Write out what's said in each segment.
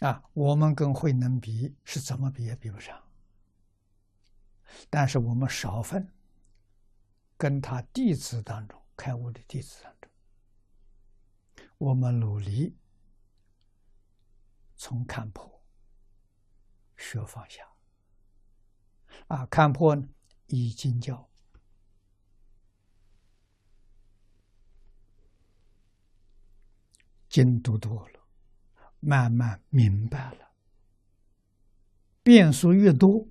啊，我们跟慧能比是怎么比也比不上，但是我们少分，跟他弟子当中开悟的弟子当中，我们努力从看破学放下，啊，看破呢以经教，经读多了。慢慢明白了，变数越多，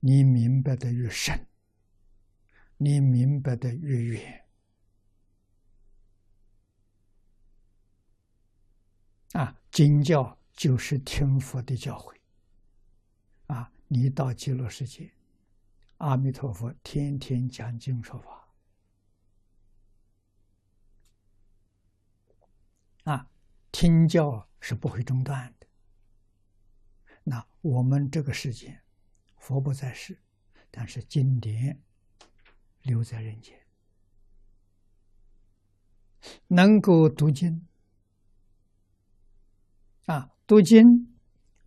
你明白的越深，你明白的越远。啊，经教就是听佛的教诲。啊，你到极乐世界，阿弥陀佛天天讲经说法。啊，听教是不会中断的。那我们这个世界，佛不在世，但是经典留在人间，能够读经啊，读经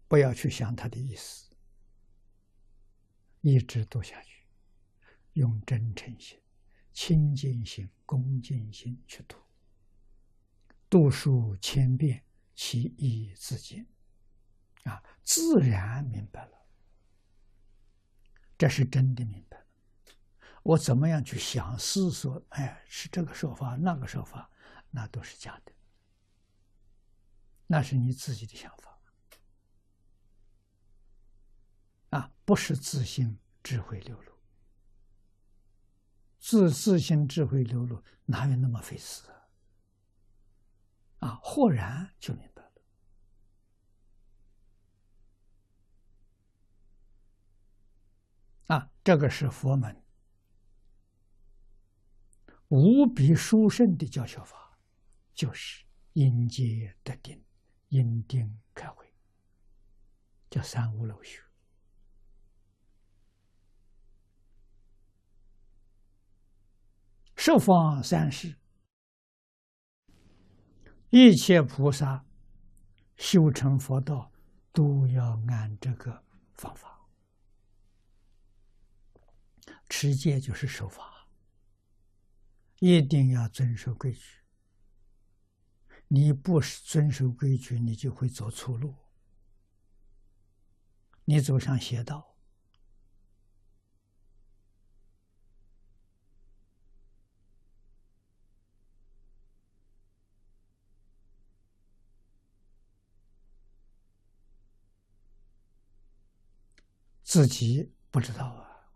不要去想他的意思，一直读下去，用真诚心、清净心、恭敬心去读。读书千遍，其义自见，啊，自然明白了。这是真的明白了。我怎么样去想思索？哎，是这个说法，那个说法，那都是假的。那是你自己的想法，啊，不是自信智慧流露。自自信智慧流露，哪有那么费事啊？啊，豁然就明白了。啊，这个是佛门无比殊胜的教学法，就是因戒得定，因定开慧，叫三无漏学。十方三世。一切菩萨修成佛道，都要按这个方法。持戒就是守法，一定要遵守规矩。你不遵守规矩，你就会走错路，你走上邪道。自己不知道啊，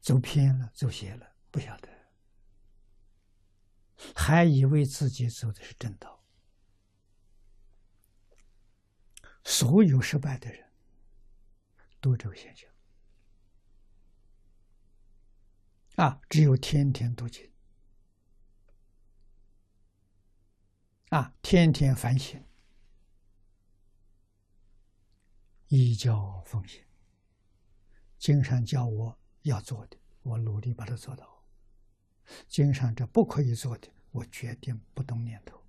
走偏了，走邪了，不晓得，还以为自己走的是正道。所有失败的人，都这个现象啊！只有天天读经啊，天天反省，依教奉行。经上叫我要做的，我努力把它做到；经上这不可以做的，我决定不动念头。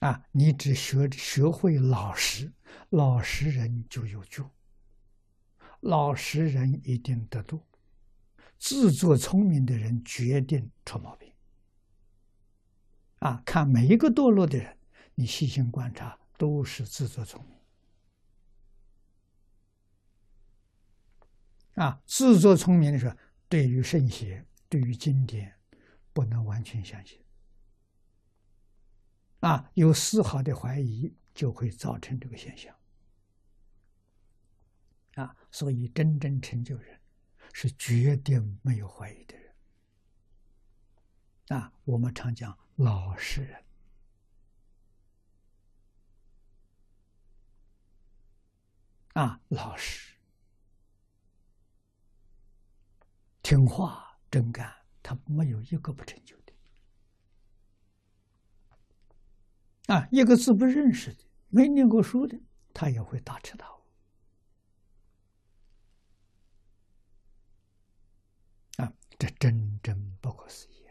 啊，你只学学会老实，老实人就有救，老实人一定得度，自作聪明的人决定出毛病。啊，看每一个堕落的人，你细心观察，都是自作聪明。啊，自作聪明的时候，对于圣贤、对于经典，不能完全相信。啊，有丝毫的怀疑，就会造成这个现象。啊，所以真正成就人，是绝对没有怀疑的人。啊，我们常讲老实人。啊，老实。听话真干，他没有一个不成就的。啊，一个字不认识的，没念过书的，他也会大彻大悟。啊，这真真不可思议